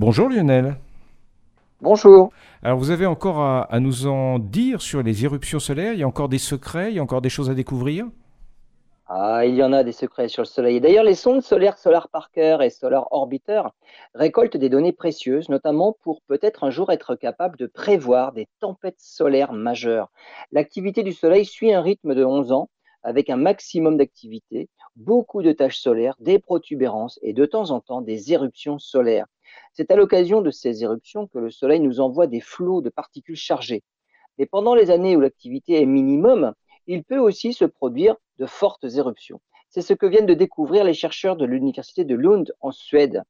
Bonjour Lionel. Bonjour. Alors vous avez encore à, nous en dire sur les éruptions solaires? Il y a encore des secrets? Il y a encore des choses à découvrir? Ah, il y en a des secrets sur le Soleil. D'ailleurs, les sondes solaires Solar Parker et Solar Orbiter récoltent des données précieuses, notamment pour peut-être un jour être capable de prévoir des tempêtes solaires majeures. L'activité du Soleil suit un rythme de 11 ans, avec un maximum d'activité, beaucoup de tâches solaires, des protubérances et de temps en temps des éruptions solaires. C'est à l'occasion de ces éruptions que le Soleil nous envoie des flots de particules chargées. Mais pendant les années où l'activité est minimum, il peut aussi se produire de fortes éruptions. C'est ce que viennent de découvrir les chercheurs de l'université de Lund en Suède.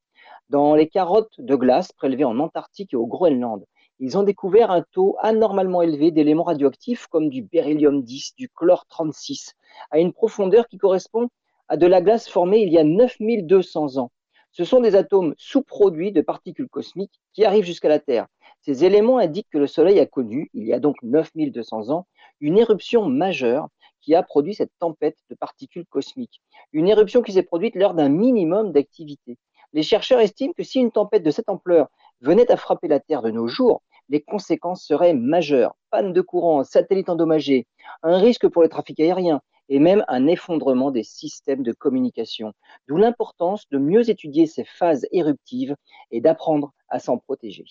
Dans les carottes de glace prélevées en Antarctique et au Groenland, ils ont découvert un taux anormalement élevé d'éléments radioactifs comme du beryllium 10, du chlore 36, à une profondeur qui correspond à de la glace formée il y a 9200 ans. Ce sont des atomes sous-produits de particules cosmiques qui arrivent jusqu'à la Terre. Ces éléments indiquent que le Soleil a connu, il y a donc 9200 ans, une éruption majeure qui a produit cette tempête de particules cosmiques. Une éruption qui s'est produite lors d'un minimum d'activité. Les chercheurs estiment que si une tempête de cette ampleur venait à frapper la Terre de nos jours, les conséquences seraient majeures. Panne de courant, satellites endommagés, un risque pour le trafic aérien et même un effondrement des systèmes de communication. D'où l'importance de mieux étudier ces phases éruptives et d'apprendre à s'en protéger.